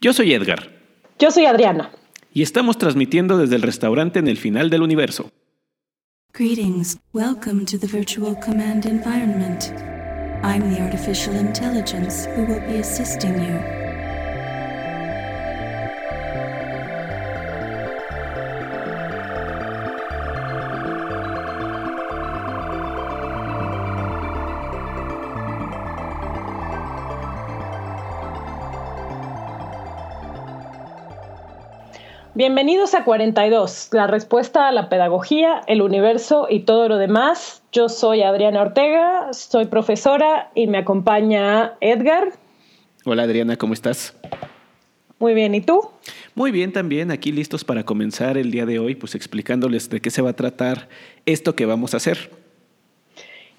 Yo soy Edgar. Yo soy Adriana. Y estamos transmitiendo desde el restaurante en el final del universo. Greetings. Welcome to the virtual command environment. I'm the artificial intelligence who will be assisting you. Bienvenidos a 42, la respuesta a la pedagogía, el universo y todo lo demás. Yo soy Adriana Ortega, soy profesora y me acompaña Edgar. Hola Adriana, ¿cómo estás? Muy bien, ¿y tú? Muy bien también, aquí listos para comenzar el día de hoy, pues explicándoles de qué se va a tratar esto que vamos a hacer.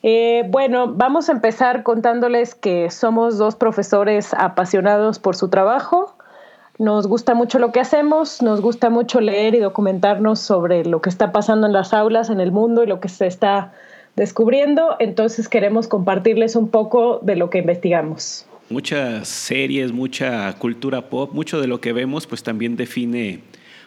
Eh, bueno, vamos a empezar contándoles que somos dos profesores apasionados por su trabajo nos gusta mucho lo que hacemos, nos gusta mucho leer y documentarnos sobre lo que está pasando en las aulas, en el mundo y lo que se está descubriendo. Entonces queremos compartirles un poco de lo que investigamos. Muchas series, mucha cultura pop, mucho de lo que vemos pues también define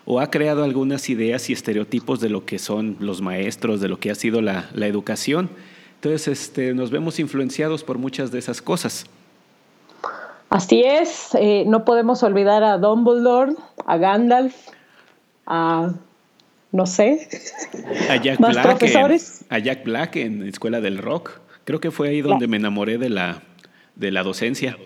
o ha creado algunas ideas y estereotipos de lo que son los maestros, de lo que ha sido la, educación. Entonces este, nos vemos influenciados por muchas de esas cosas. Así es, eh, no podemos olvidar a Dumbledore, a Gandalf, a no sé, a Jack más Black profesores. En, a Jack Black en Escuela del Rock. Creo que fue ahí donde me enamoré de la, de la docencia.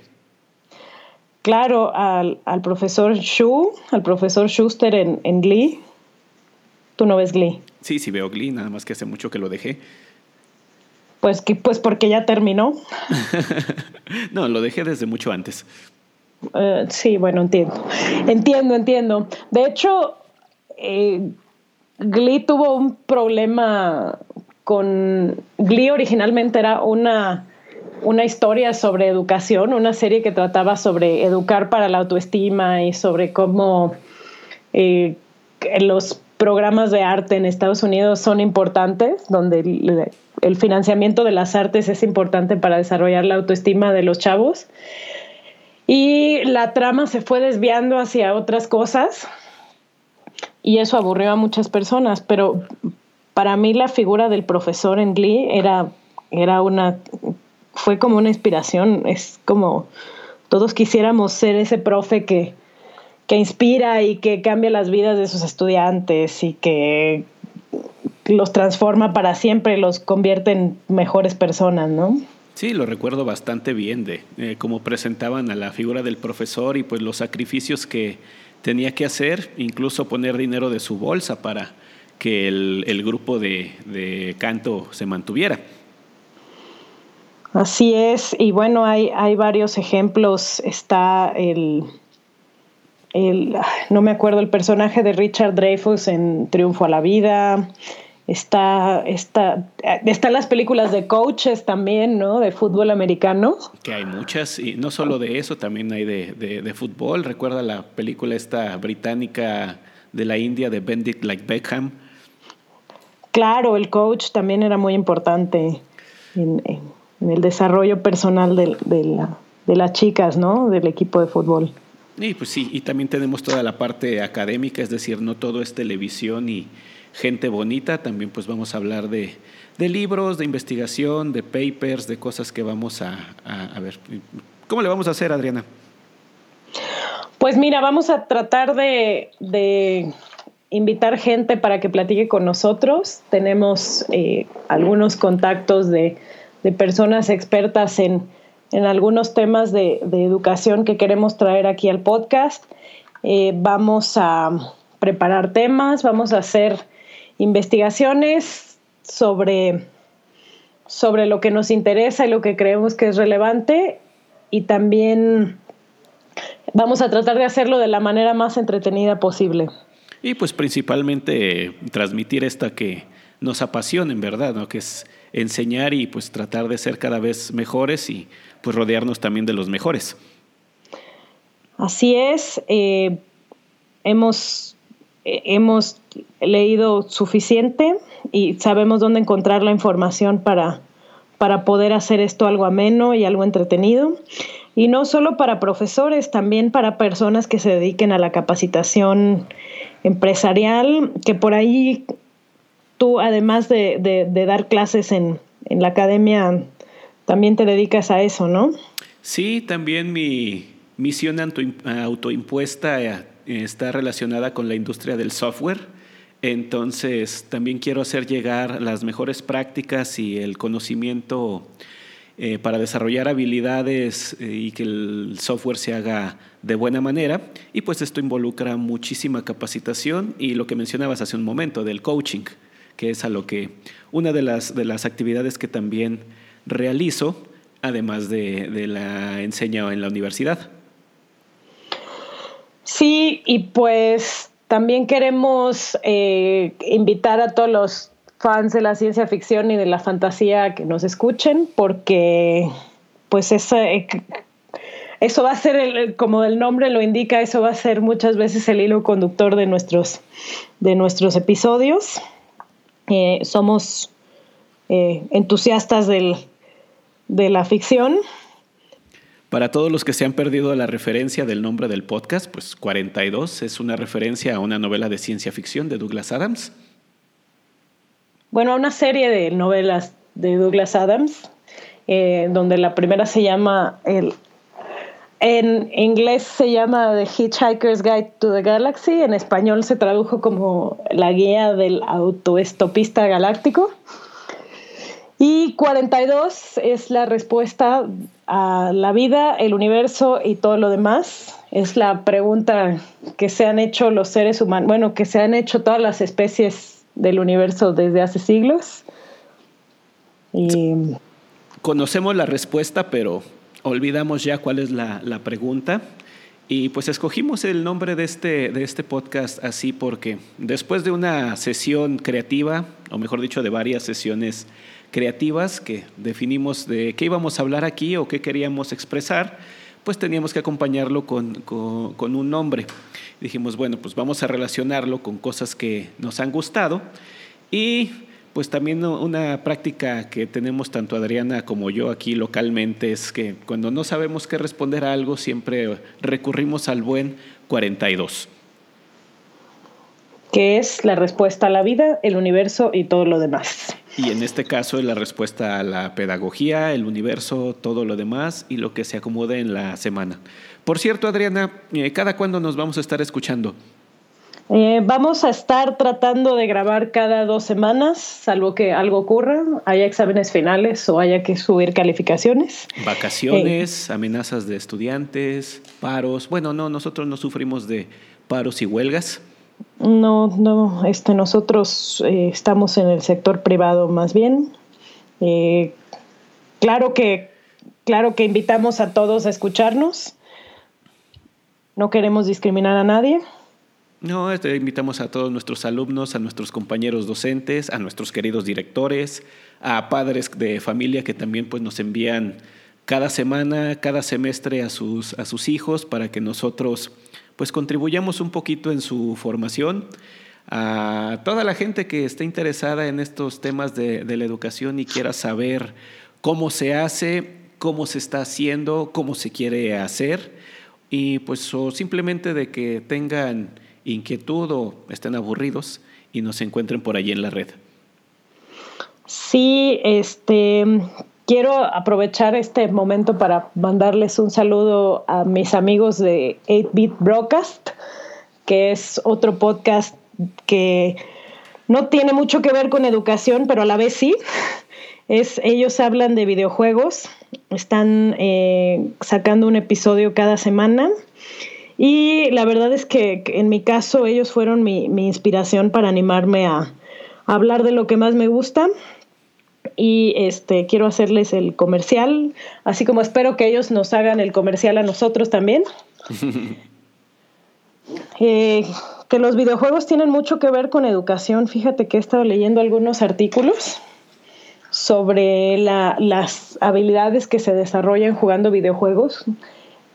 Claro, al, al profesor Shu, al profesor Schuster en, en Glee. ¿Tú no ves Glee? Sí, sí veo Glee, nada más que hace mucho que lo dejé. Pues, que, pues porque ya terminó. no, lo dejé desde mucho antes. Uh, sí, bueno, entiendo. Entiendo, entiendo. De hecho, eh, Glee tuvo un problema con... Glee originalmente era una, una historia sobre educación, una serie que trataba sobre educar para la autoestima y sobre cómo eh, los programas de arte en Estados Unidos son importantes, donde el financiamiento de las artes es importante para desarrollar la autoestima de los chavos. Y la trama se fue desviando hacia otras cosas y eso aburrió a muchas personas, pero para mí la figura del profesor en Glee era, era una, fue como una inspiración, es como todos quisiéramos ser ese profe que, que inspira y que cambia las vidas de sus estudiantes y que los transforma para siempre, los convierte en mejores personas, ¿no? Sí, lo recuerdo bastante bien de eh, cómo presentaban a la figura del profesor y pues los sacrificios que tenía que hacer, incluso poner dinero de su bolsa para que el, grupo de, de, canto se mantuviera. Así es, y bueno, hay, hay varios ejemplos. Está el, el, no me acuerdo, el personaje de Richard Dreyfus en Triunfo a la Vida, Está, está, están las películas de coaches también, ¿no? De fútbol americano. Que hay muchas, y no solo de eso, también hay de, de, fútbol. Recuerda la película esta británica de la India de Bendit Like Beckham. Claro, el coach también era muy importante en, el desarrollo personal de, la, de las chicas, ¿no? Del equipo de fútbol. Y pues sí, y también tenemos toda la parte académica, es decir, no todo es televisión y gente bonita, también pues vamos a hablar de, libros, de investigación, de papers, de cosas que vamos a, ver. ¿Cómo le vamos a hacer, Adriana? Pues mira, vamos a tratar de, invitar gente para que platique con nosotros. Tenemos eh, algunos contactos de, personas expertas en, algunos temas de, educación que queremos traer aquí al podcast. Eh, vamos a preparar temas, vamos a hacer investigaciones sobre, sobre lo que nos interesa y lo que creemos que es relevante y también vamos a tratar de hacerlo de la manera más entretenida posible. Y pues principalmente transmitir esta que nos apasiona en verdad, ¿no? que es enseñar y pues tratar de ser cada vez mejores y pues rodearnos también de los mejores. Así es, eh, hemos hemos leído suficiente y sabemos dónde encontrar la información para, para poder hacer esto algo ameno y algo entretenido. Y no solo para profesores, también para personas que se dediquen a la capacitación empresarial, que por ahí tú, además de, dar clases en, en, la academia, también te dedicas a eso, ¿no? Sí, también mi misión autoimpuesta eh, está relacionada con la industria del software. Entonces, también quiero hacer llegar las mejores prácticas y el conocimiento eh, para desarrollar habilidades eh, y que el software se haga de buena manera. Y pues esto involucra muchísima capacitación y lo que mencionabas hace un momento del coaching, que es a lo que una de las, de las actividades que también realizo, además de, de la enseña en la universidad. Sí, y pues también queremos eh, invitar a todos los fans de la ciencia ficción y de la fantasía que nos escuchen, porque pues eh, eso va a ser, como el nombre lo indica, eso va a ser muchas veces el hilo conductor de nuestros, de nuestros episodios. Eh, somos entusiastas del, de la ficción para todos los que se han perdido la referencia del nombre del podcast, pues 42 es una referencia a una novela de ciencia ficción de Douglas Adams. Bueno, a una serie de novelas de Douglas Adams, eh, donde la primera se llama, el, en inglés se llama The Hitchhiker's Guide to the Galaxy, en español se tradujo como La guía del autoestopista galáctico. Y 42 es la respuesta a la vida, el universo y todo lo demás. Es la pregunta que se han hecho los seres humanos, bueno, que se han hecho todas las especies del universo desde hace siglos. Conocemos la respuesta, pero olvidamos ya cuál es la, pregunta. Y pues escogimos el nombre de este, de este podcast así porque después de una sesión creativa, o mejor dicho, de varias sesiones que definimos de qué íbamos a hablar aquí o qué queríamos expresar, pues teníamos que acompañarlo con, con, un nombre. Dijimos, bueno, pues vamos a relacionarlo con cosas que nos han gustado y pues también una práctica que tenemos tanto Adriana como yo aquí localmente es que cuando no sabemos qué responder a algo siempre recurrimos al buen 42 que es la respuesta a la vida, el universo y todo lo demás. Y en este caso la respuesta a la pedagogía, el universo, todo lo demás y lo que se acomode en la semana. Por cierto, Adriana, eh, ¿cada cuándo nos vamos a estar escuchando? Eh, vamos a estar tratando de grabar cada dos semanas, salvo que algo ocurra, haya exámenes finales o haya que subir calificaciones. Vacaciones, amenazas de estudiantes, paros. Bueno, no, nosotros no sufrimos de paros y huelgas. No, no, este, nosotros eh, estamos en el sector privado más bien. Eh, claro que, claro que invitamos a todos a escucharnos. No queremos discriminar a nadie. No, este, invitamos a todos nuestros alumnos, a nuestros compañeros docentes, a nuestros queridos directores, a padres de familia que también pues, nos envían cada semana, cada semestre a sus, a sus hijos para que nosotros pues contribuyamos un poquito en su formación. A toda la gente que esté interesada en estos temas de, la educación y quiera saber cómo se hace, cómo se está haciendo, cómo se quiere hacer, y pues o simplemente de que tengan inquietud o estén aburridos y nos encuentren por allí en la red. Sí, este, Quiero aprovechar este momento para mandarles un saludo a mis amigos de 8-Bit Broadcast, que es otro podcast que no tiene mucho que ver con educación, pero a la vez sí. Es, ellos hablan de videojuegos, están eh, sacando un episodio cada semana. Y la verdad es que en mi caso ellos fueron mi, inspiración para animarme a hablar de lo que más me gusta, y este quiero hacerles el comercial, así como espero que ellos nos hagan el comercial a nosotros también. Eh, que los videojuegos tienen mucho que ver con educación. Fíjate que he estado leyendo algunos artículos sobre las habilidades que se desarrollan jugando videojuegos,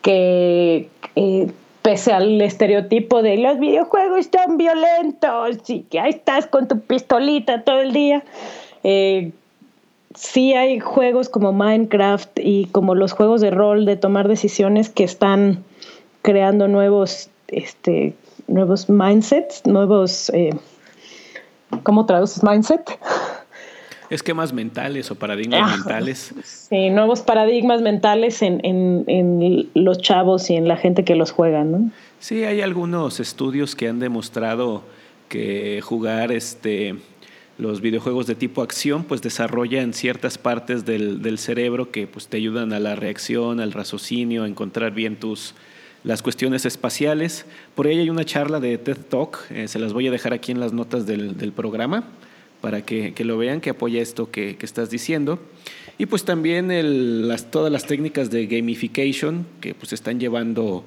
que eh, pese al estereotipo de los videojuegos son violentos y que ahí estás con tu pistolita todo el día, eh, sí hay juegos como Minecraft y como los juegos de rol de tomar decisiones que están creando nuevos, este, nuevos mindsets, nuevos, eh, ¿cómo traduces mindset? Esquemas mentales o paradigmas ah, mentales. Sí, nuevos paradigmas mentales en, en, en, los chavos y en la gente que los juega, ¿no? Sí, hay algunos estudios que han demostrado que jugar este los videojuegos de tipo acción pues desarrollan ciertas partes del, cerebro que pues te ayudan a la reacción, al raciocinio, a encontrar bien tus las cuestiones espaciales. Por ahí hay una charla de TED Talk, eh, se las voy a dejar aquí en las notas del, programa para que, lo vean, que apoya esto que, estás diciendo. Y pues también todas las técnicas de gamification que pues están llevando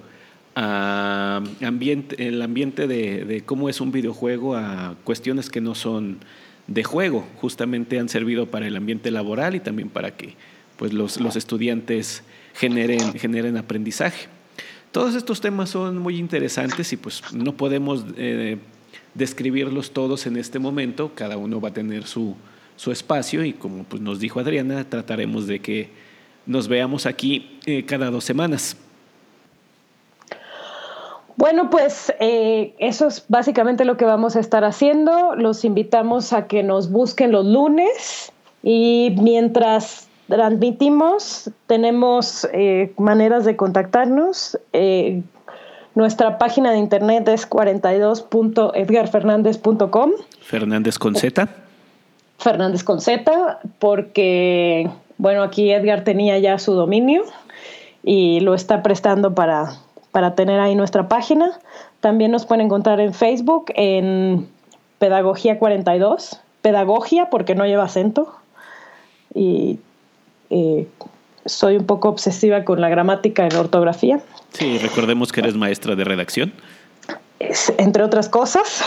el ambiente de cómo es un videojuego a cuestiones que no son de juego, justamente han servido para el ambiente laboral y también para que pues, los, los estudiantes generen, generen aprendizaje. Todos estos temas son muy interesantes y pues no podemos eh, describirlos todos en este momento, cada uno va a tener su, su espacio y como pues, nos dijo Adriana, trataremos de que nos veamos aquí eh, cada dos semanas. Bueno, pues eh, eso es básicamente lo que vamos a estar haciendo. Los invitamos a que nos busquen los lunes y mientras transmitimos tenemos eh, maneras de contactarnos. Eh, nuestra página de internet es 42.edgarfernandez.com. Fernández con Z. Fernández con Z, porque, bueno, aquí Edgar tenía ya su dominio y lo está prestando para para tener ahí nuestra página. También nos pueden encontrar en Facebook en Pedagogía 42, Pedagogia porque no lleva acento. Y eh, soy un poco obsesiva con la gramática y la ortografía. Sí, recordemos que eres maestra de redacción. entre otras cosas.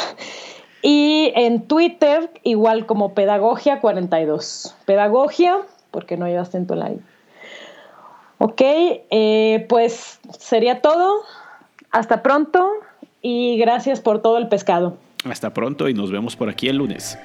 Y en Twitter, igual como Pedagogia 42. Pedagogia, porque no lleva acento en la I. Ok, eh, pues sería todo. Hasta pronto y gracias por todo el pescado. Hasta pronto y nos vemos por aquí el lunes.